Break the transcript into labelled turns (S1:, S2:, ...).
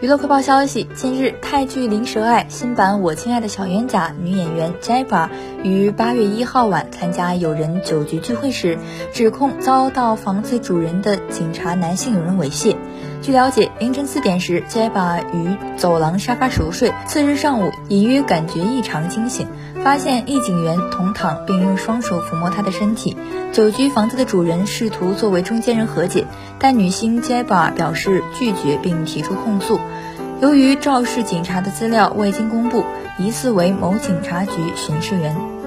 S1: 娱乐快报消息：近日，泰剧《灵蛇爱》新版《我亲爱的小冤家》女演员 j a b a 于八月一号晚参加友人酒局聚会时，指控遭到房子主人的警察男性友人猥亵。据了解，凌晨四点时，Jabba 于走廊沙发熟睡，次日上午隐约感觉异常惊醒，发现一警员同躺，并用双手抚摸他的身体。酒局房子的主人试图作为中间人和解，但女星 Jabba 表示拒绝，并提出控诉。由于肇事警察的资料未经公布，疑似为某警察局巡视员。